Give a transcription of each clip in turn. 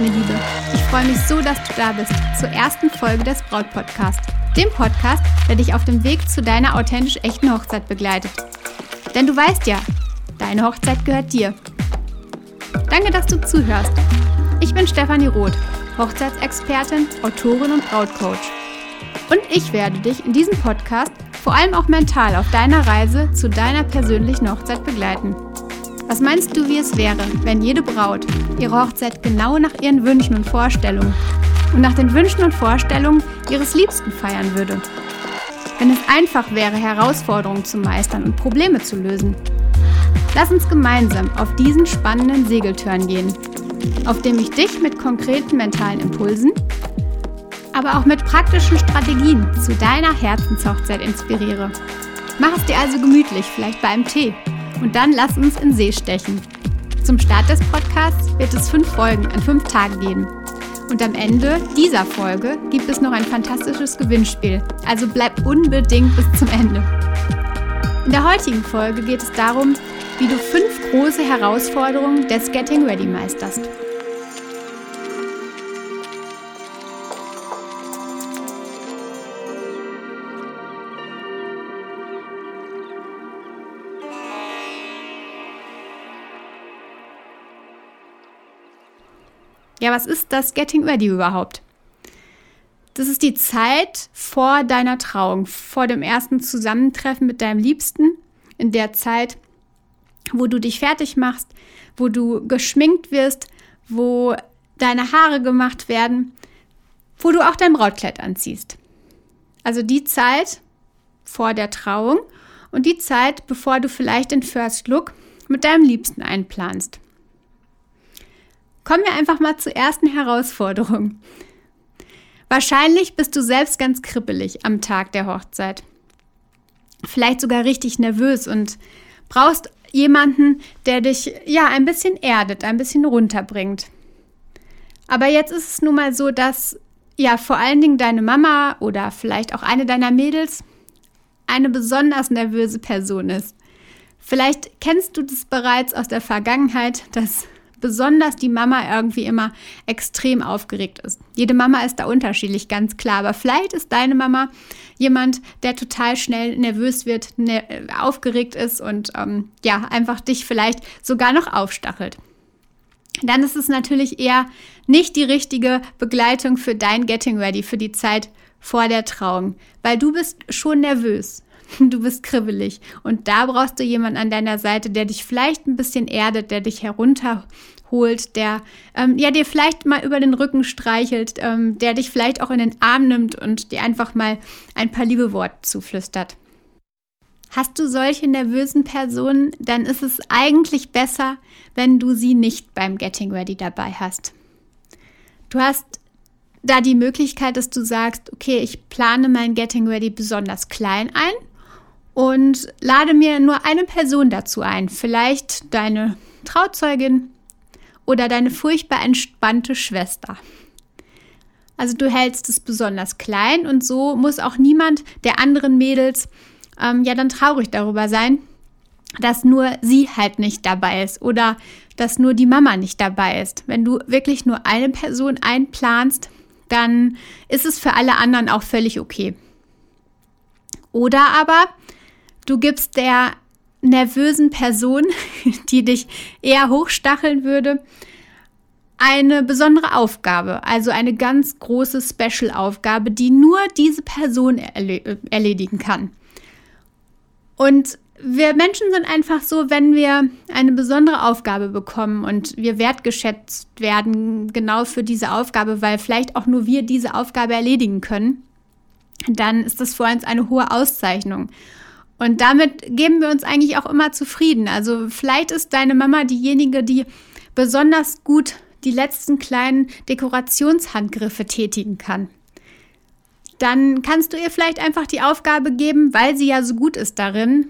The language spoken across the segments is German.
meine Liebe, ich freue mich so, dass du da bist zur ersten Folge des Braut Podcast, dem Podcast, der dich auf dem Weg zu deiner authentisch echten Hochzeit begleitet. Denn du weißt ja, deine Hochzeit gehört dir. Danke, dass du zuhörst. Ich bin Stefanie Roth, Hochzeitsexpertin, Autorin und Brautcoach. Und ich werde dich in diesem Podcast vor allem auch mental auf deiner Reise zu deiner persönlichen Hochzeit begleiten. Was meinst du, wie es wäre, wenn jede Braut ihre Hochzeit genau nach ihren Wünschen und Vorstellungen und nach den Wünschen und Vorstellungen ihres Liebsten feiern würde? Wenn es einfach wäre, Herausforderungen zu meistern und Probleme zu lösen. Lass uns gemeinsam auf diesen spannenden Segeltörn gehen, auf dem ich dich mit konkreten mentalen Impulsen, aber auch mit praktischen Strategien zu deiner Herzenshochzeit inspiriere. Mach es dir also gemütlich, vielleicht bei einem Tee und dann lass uns in See stechen. Zum Start des Podcasts wird es fünf Folgen an fünf Tagen geben. Und am Ende dieser Folge gibt es noch ein fantastisches Gewinnspiel. Also bleib unbedingt bis zum Ende. In der heutigen Folge geht es darum, wie du fünf große Herausforderungen des Getting Ready meisterst. Ja, was ist das Getting Ready überhaupt? Das ist die Zeit vor deiner Trauung, vor dem ersten Zusammentreffen mit deinem Liebsten, in der Zeit, wo du dich fertig machst, wo du geschminkt wirst, wo deine Haare gemacht werden, wo du auch dein Brautkleid anziehst. Also die Zeit vor der Trauung und die Zeit, bevor du vielleicht den First Look mit deinem Liebsten einplanst. Kommen wir einfach mal zur ersten Herausforderung. Wahrscheinlich bist du selbst ganz kribbelig am Tag der Hochzeit. Vielleicht sogar richtig nervös und brauchst jemanden, der dich ja ein bisschen erdet, ein bisschen runterbringt. Aber jetzt ist es nun mal so, dass ja vor allen Dingen deine Mama oder vielleicht auch eine deiner Mädels eine besonders nervöse Person ist. Vielleicht kennst du das bereits aus der Vergangenheit, dass besonders die Mama irgendwie immer extrem aufgeregt ist. Jede Mama ist da unterschiedlich, ganz klar. Aber vielleicht ist deine Mama jemand, der total schnell nervös wird, ne aufgeregt ist und ähm, ja, einfach dich vielleicht sogar noch aufstachelt. Dann ist es natürlich eher nicht die richtige Begleitung für dein Getting Ready, für die Zeit vor der Trauung, weil du bist schon nervös. Du bist kribbelig und da brauchst du jemanden an deiner Seite, der dich vielleicht ein bisschen erdet, der dich herunterholt, der ähm, ja dir vielleicht mal über den Rücken streichelt, ähm, der dich vielleicht auch in den Arm nimmt und dir einfach mal ein paar liebe Worte zuflüstert. Hast du solche nervösen Personen, dann ist es eigentlich besser, wenn du sie nicht beim Getting Ready dabei hast. Du hast da die Möglichkeit, dass du sagst, okay, ich plane mein Getting Ready besonders klein ein und lade mir nur eine Person dazu ein. Vielleicht deine Trauzeugin oder deine furchtbar entspannte Schwester. Also du hältst es besonders klein und so muss auch niemand der anderen Mädels ähm, ja dann traurig darüber sein, dass nur sie halt nicht dabei ist oder dass nur die Mama nicht dabei ist. Wenn du wirklich nur eine Person einplanst, dann ist es für alle anderen auch völlig okay. Oder aber Du gibst der nervösen Person, die dich eher hochstacheln würde, eine besondere Aufgabe, also eine ganz große Special-Aufgabe, die nur diese Person erledigen kann. Und wir Menschen sind einfach so, wenn wir eine besondere Aufgabe bekommen und wir wertgeschätzt werden genau für diese Aufgabe, weil vielleicht auch nur wir diese Aufgabe erledigen können, dann ist das für uns eine hohe Auszeichnung. Und damit geben wir uns eigentlich auch immer zufrieden. Also vielleicht ist deine Mama diejenige, die besonders gut die letzten kleinen Dekorationshandgriffe tätigen kann. Dann kannst du ihr vielleicht einfach die Aufgabe geben, weil sie ja so gut ist darin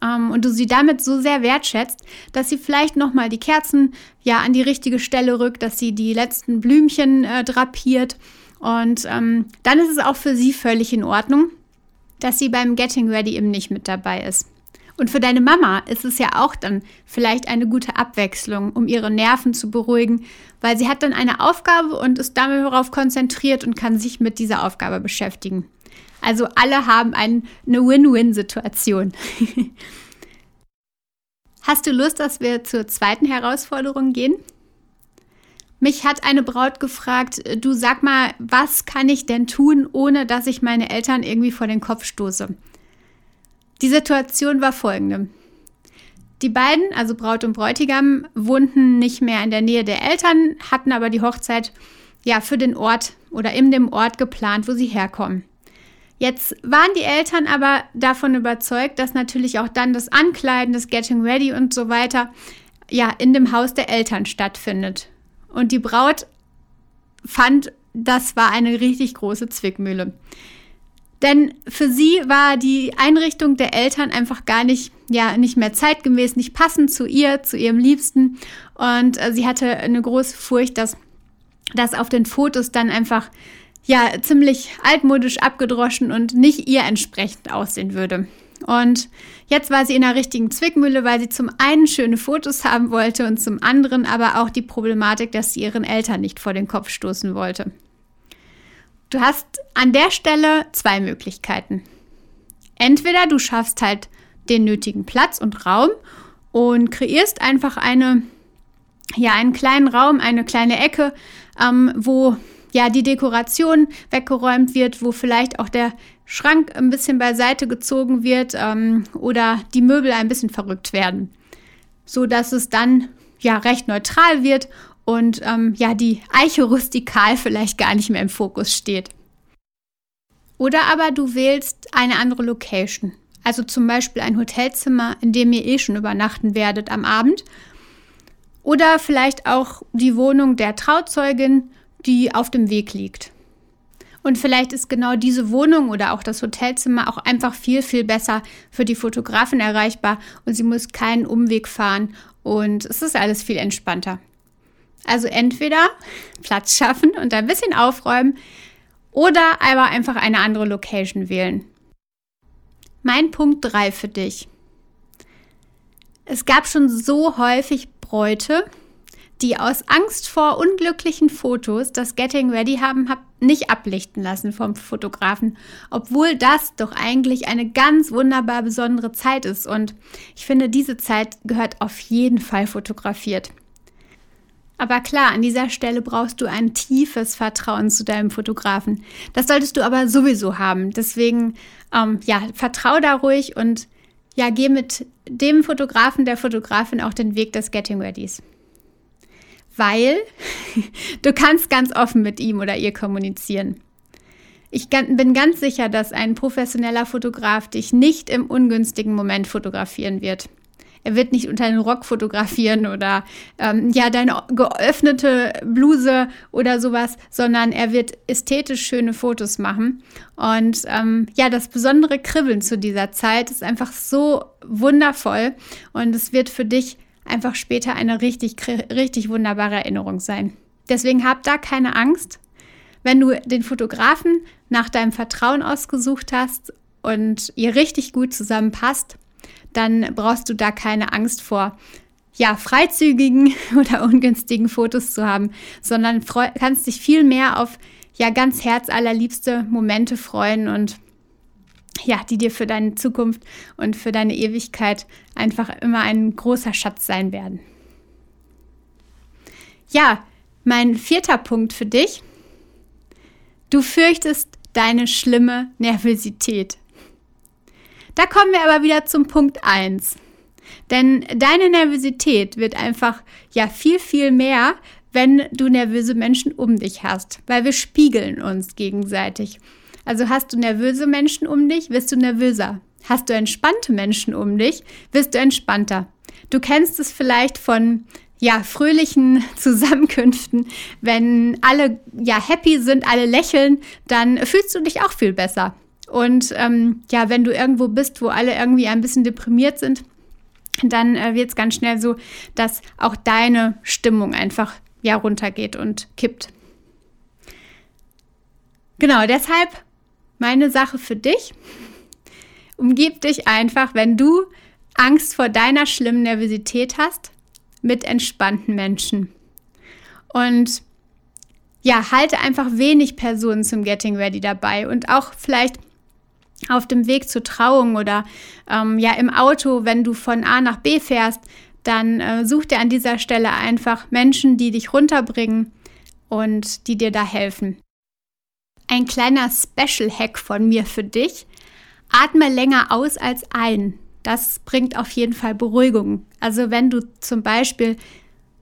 ähm, und du sie damit so sehr wertschätzt, dass sie vielleicht nochmal die Kerzen ja an die richtige Stelle rückt, dass sie die letzten Blümchen äh, drapiert. Und ähm, dann ist es auch für sie völlig in Ordnung dass sie beim Getting Ready eben nicht mit dabei ist. Und für deine Mama ist es ja auch dann vielleicht eine gute Abwechslung, um ihre Nerven zu beruhigen, weil sie hat dann eine Aufgabe und ist damit darauf konzentriert und kann sich mit dieser Aufgabe beschäftigen. Also alle haben ein, eine Win-Win-Situation. Hast du Lust, dass wir zur zweiten Herausforderung gehen? Mich hat eine Braut gefragt, du sag mal, was kann ich denn tun, ohne dass ich meine Eltern irgendwie vor den Kopf stoße? Die Situation war folgende. Die beiden, also Braut und Bräutigam, wohnten nicht mehr in der Nähe der Eltern, hatten aber die Hochzeit ja für den Ort oder in dem Ort geplant, wo sie herkommen. Jetzt waren die Eltern aber davon überzeugt, dass natürlich auch dann das Ankleiden, das Getting Ready und so weiter ja in dem Haus der Eltern stattfindet. Und die Braut fand, das war eine richtig große Zwickmühle. Denn für sie war die Einrichtung der Eltern einfach gar nicht, ja, nicht mehr zeitgemäß, nicht passend zu ihr, zu ihrem Liebsten. Und äh, sie hatte eine große Furcht, dass das auf den Fotos dann einfach, ja, ziemlich altmodisch abgedroschen und nicht ihr entsprechend aussehen würde. Und jetzt war sie in der richtigen Zwickmühle, weil sie zum einen schöne Fotos haben wollte und zum anderen aber auch die Problematik, dass sie ihren Eltern nicht vor den Kopf stoßen wollte. Du hast an der Stelle zwei Möglichkeiten. Entweder du schaffst halt den nötigen Platz und Raum und kreierst einfach eine, ja, einen kleinen Raum, eine kleine Ecke, ähm, wo ja die Dekoration weggeräumt wird, wo vielleicht auch der Schrank ein bisschen beiseite gezogen wird ähm, oder die Möbel ein bisschen verrückt werden, so dass es dann ja recht neutral wird und ähm, ja, die Eiche rustikal vielleicht gar nicht mehr im Fokus steht. Oder aber du wählst eine andere Location, also zum Beispiel ein Hotelzimmer, in dem ihr eh schon übernachten werdet am Abend. Oder vielleicht auch die Wohnung der Trauzeugin, die auf dem Weg liegt. Und vielleicht ist genau diese Wohnung oder auch das Hotelzimmer auch einfach viel, viel besser für die Fotografin erreichbar und sie muss keinen Umweg fahren und es ist alles viel entspannter. Also entweder Platz schaffen und ein bisschen aufräumen oder aber einfach eine andere Location wählen. Mein Punkt 3 für dich. Es gab schon so häufig Bräute, die aus Angst vor unglücklichen Fotos das Getting Ready haben nicht ablichten lassen vom Fotografen, obwohl das doch eigentlich eine ganz wunderbar besondere Zeit ist und ich finde, diese Zeit gehört auf jeden Fall fotografiert. Aber klar, an dieser Stelle brauchst du ein tiefes Vertrauen zu deinem Fotografen. Das solltest du aber sowieso haben. Deswegen, ähm, ja, vertrau da ruhig und ja, geh mit dem Fotografen, der Fotografin auch den Weg des Getting Readys. Weil du kannst ganz offen mit ihm oder ihr kommunizieren. Ich bin ganz sicher, dass ein professioneller Fotograf dich nicht im ungünstigen Moment fotografieren wird. Er wird nicht unter den Rock fotografieren oder ähm, ja, deine geöffnete Bluse oder sowas, sondern er wird ästhetisch schöne Fotos machen. Und ähm, ja, das besondere Kribbeln zu dieser Zeit ist einfach so wundervoll und es wird für dich einfach später eine richtig, richtig wunderbare Erinnerung sein. Deswegen hab da keine Angst. Wenn du den Fotografen nach deinem Vertrauen ausgesucht hast und ihr richtig gut zusammenpasst, dann brauchst du da keine Angst vor ja, freizügigen oder ungünstigen Fotos zu haben, sondern kannst dich viel mehr auf ja ganz herzallerliebste Momente freuen und ja, die dir für deine Zukunft und für deine Ewigkeit einfach immer ein großer Schatz sein werden. Ja, mein vierter Punkt für dich. Du fürchtest deine schlimme Nervosität. Da kommen wir aber wieder zum Punkt 1. Denn deine Nervosität wird einfach ja viel, viel mehr, wenn du nervöse Menschen um dich hast, weil wir spiegeln uns gegenseitig. Also hast du nervöse Menschen um dich, wirst du nervöser. Hast du entspannte Menschen um dich, wirst du entspannter. Du kennst es vielleicht von ja, fröhlichen Zusammenkünften, wenn alle ja happy sind, alle lächeln, dann fühlst du dich auch viel besser. Und ähm, ja, wenn du irgendwo bist, wo alle irgendwie ein bisschen deprimiert sind, dann äh, wird es ganz schnell so, dass auch deine Stimmung einfach ja runtergeht und kippt. Genau, deshalb meine Sache für dich. Umgib dich einfach, wenn du Angst vor deiner schlimmen Nervosität hast, mit entspannten Menschen. Und ja, halte einfach wenig Personen zum Getting Ready dabei und auch vielleicht auf dem Weg zur Trauung oder ähm, ja im Auto, wenn du von A nach B fährst, dann äh, such dir an dieser Stelle einfach Menschen, die dich runterbringen und die dir da helfen. Ein kleiner Special-Hack von mir für dich. Atme länger aus als ein. Das bringt auf jeden Fall Beruhigung. Also wenn du zum Beispiel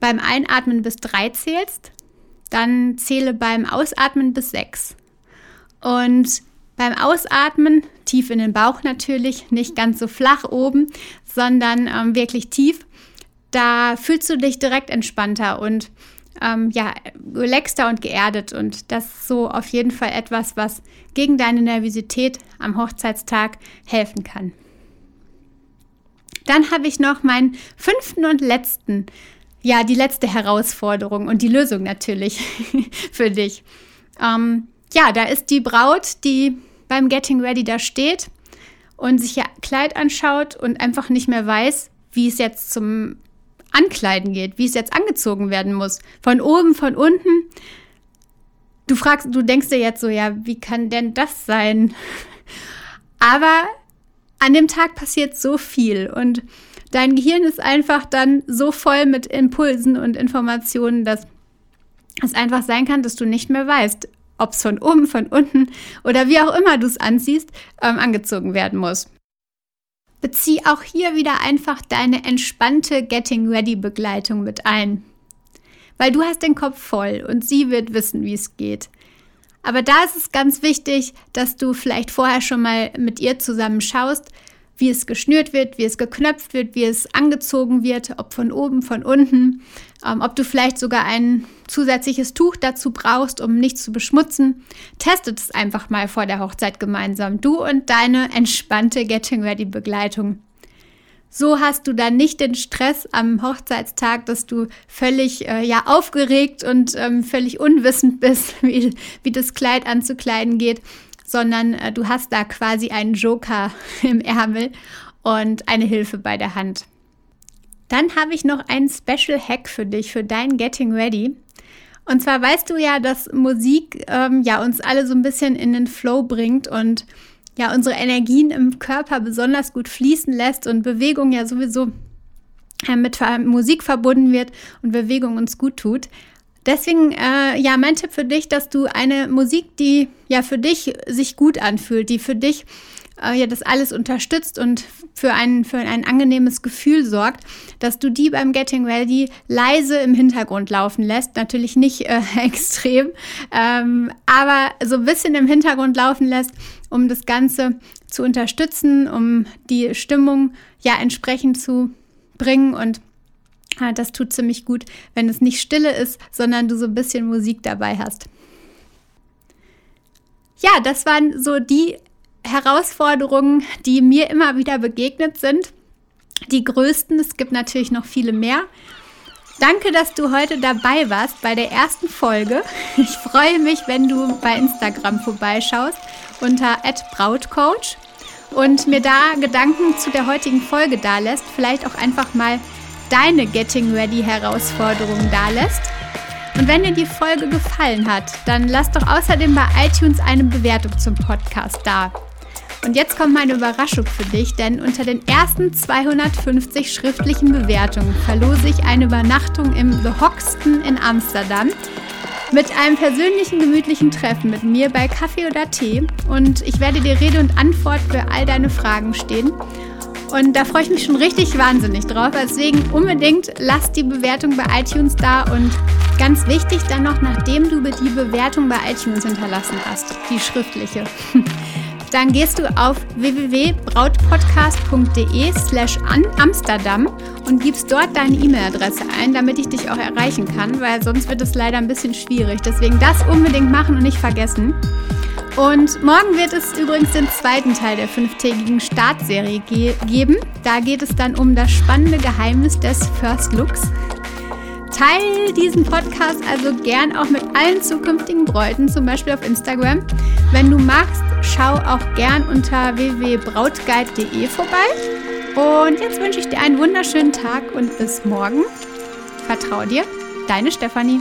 beim Einatmen bis drei zählst, dann zähle beim Ausatmen bis sechs. Und beim Ausatmen tief in den Bauch natürlich, nicht ganz so flach oben, sondern ähm, wirklich tief. Da fühlst du dich direkt entspannter und ähm, ja, relaxter und geerdet. Und das ist so auf jeden Fall etwas, was gegen deine Nervosität am Hochzeitstag helfen kann. Dann habe ich noch meinen fünften und letzten, ja, die letzte Herausforderung und die Lösung natürlich für dich. Ähm, ja, da ist die Braut, die beim Getting Ready da steht und sich ihr Kleid anschaut und einfach nicht mehr weiß, wie es jetzt zum Ankleiden geht, wie es jetzt angezogen werden muss. Von oben, von unten. Du fragst, du denkst dir jetzt so, ja, wie kann denn das sein? Aber an dem Tag passiert so viel und dein Gehirn ist einfach dann so voll mit Impulsen und Informationen, dass es einfach sein kann, dass du nicht mehr weißt, ob es von oben, von unten oder wie auch immer du es anziehst, ähm, angezogen werden muss. Bezieh auch hier wieder einfach deine entspannte Getting Ready Begleitung mit ein. Weil du hast den Kopf voll und sie wird wissen, wie es geht. Aber da ist es ganz wichtig, dass du vielleicht vorher schon mal mit ihr zusammen schaust, wie es geschnürt wird, wie es geknöpft wird, wie es angezogen wird, ob von oben, von unten, ähm, ob du vielleicht sogar ein zusätzliches Tuch dazu brauchst, um nicht zu beschmutzen. Testet es einfach mal vor der Hochzeit gemeinsam, du und deine entspannte Getting Ready Begleitung. So hast du dann nicht den Stress am Hochzeitstag, dass du völlig äh, ja aufgeregt und ähm, völlig unwissend bist, wie, wie das Kleid anzukleiden geht, sondern äh, du hast da quasi einen Joker im Ärmel und eine Hilfe bei der Hand. Dann habe ich noch einen Special Hack für dich, für dein Getting Ready. Und zwar weißt du ja, dass Musik ähm, ja uns alle so ein bisschen in den Flow bringt und ja unsere Energien im Körper besonders gut fließen lässt und Bewegung ja sowieso äh, mit Musik verbunden wird und Bewegung uns gut tut. Deswegen, äh, ja, mein Tipp für dich, dass du eine Musik, die ja für dich sich gut anfühlt, die für dich äh, ja das alles unterstützt und für ein, für ein angenehmes Gefühl sorgt, dass du die beim Getting Ready leise im Hintergrund laufen lässt. Natürlich nicht äh, extrem, ähm, aber so ein bisschen im Hintergrund laufen lässt, um das Ganze zu unterstützen, um die Stimmung ja entsprechend zu bringen und Ah, das tut ziemlich gut, wenn es nicht stille ist, sondern du so ein bisschen Musik dabei hast. Ja, das waren so die Herausforderungen, die mir immer wieder begegnet sind. Die größten, es gibt natürlich noch viele mehr. Danke, dass du heute dabei warst bei der ersten Folge. Ich freue mich, wenn du bei Instagram vorbeischaust unter @brautcoach und mir da Gedanken zu der heutigen Folge da lässt. Vielleicht auch einfach mal deine Getting Ready Herausforderungen dalässt. Und wenn dir die Folge gefallen hat, dann lass doch außerdem bei iTunes eine Bewertung zum Podcast da. Und jetzt kommt meine Überraschung für dich, denn unter den ersten 250 schriftlichen Bewertungen verlose ich eine Übernachtung im The Hoxton in Amsterdam mit einem persönlichen gemütlichen Treffen mit mir bei Kaffee oder Tee. Und ich werde dir Rede und Antwort für all deine Fragen stehen. Und da freue ich mich schon richtig wahnsinnig drauf. Deswegen unbedingt lass die Bewertung bei iTunes da und ganz wichtig dann noch, nachdem du die Bewertung bei iTunes hinterlassen hast, die schriftliche. Dann gehst du auf www.brautpodcast.de slash Amsterdam und gibst dort deine E-Mail-Adresse ein, damit ich dich auch erreichen kann, weil sonst wird es leider ein bisschen schwierig. Deswegen das unbedingt machen und nicht vergessen. Und morgen wird es übrigens den zweiten Teil der fünftägigen Startserie ge geben. Da geht es dann um das spannende Geheimnis des First Looks. Teil diesen Podcast also gern auch mit allen zukünftigen Bräuten, zum Beispiel auf Instagram. Wenn du magst, schau auch gern unter www.brautguide.de vorbei. Und jetzt wünsche ich dir einen wunderschönen Tag und bis morgen. Vertrau dir, deine Stefanie.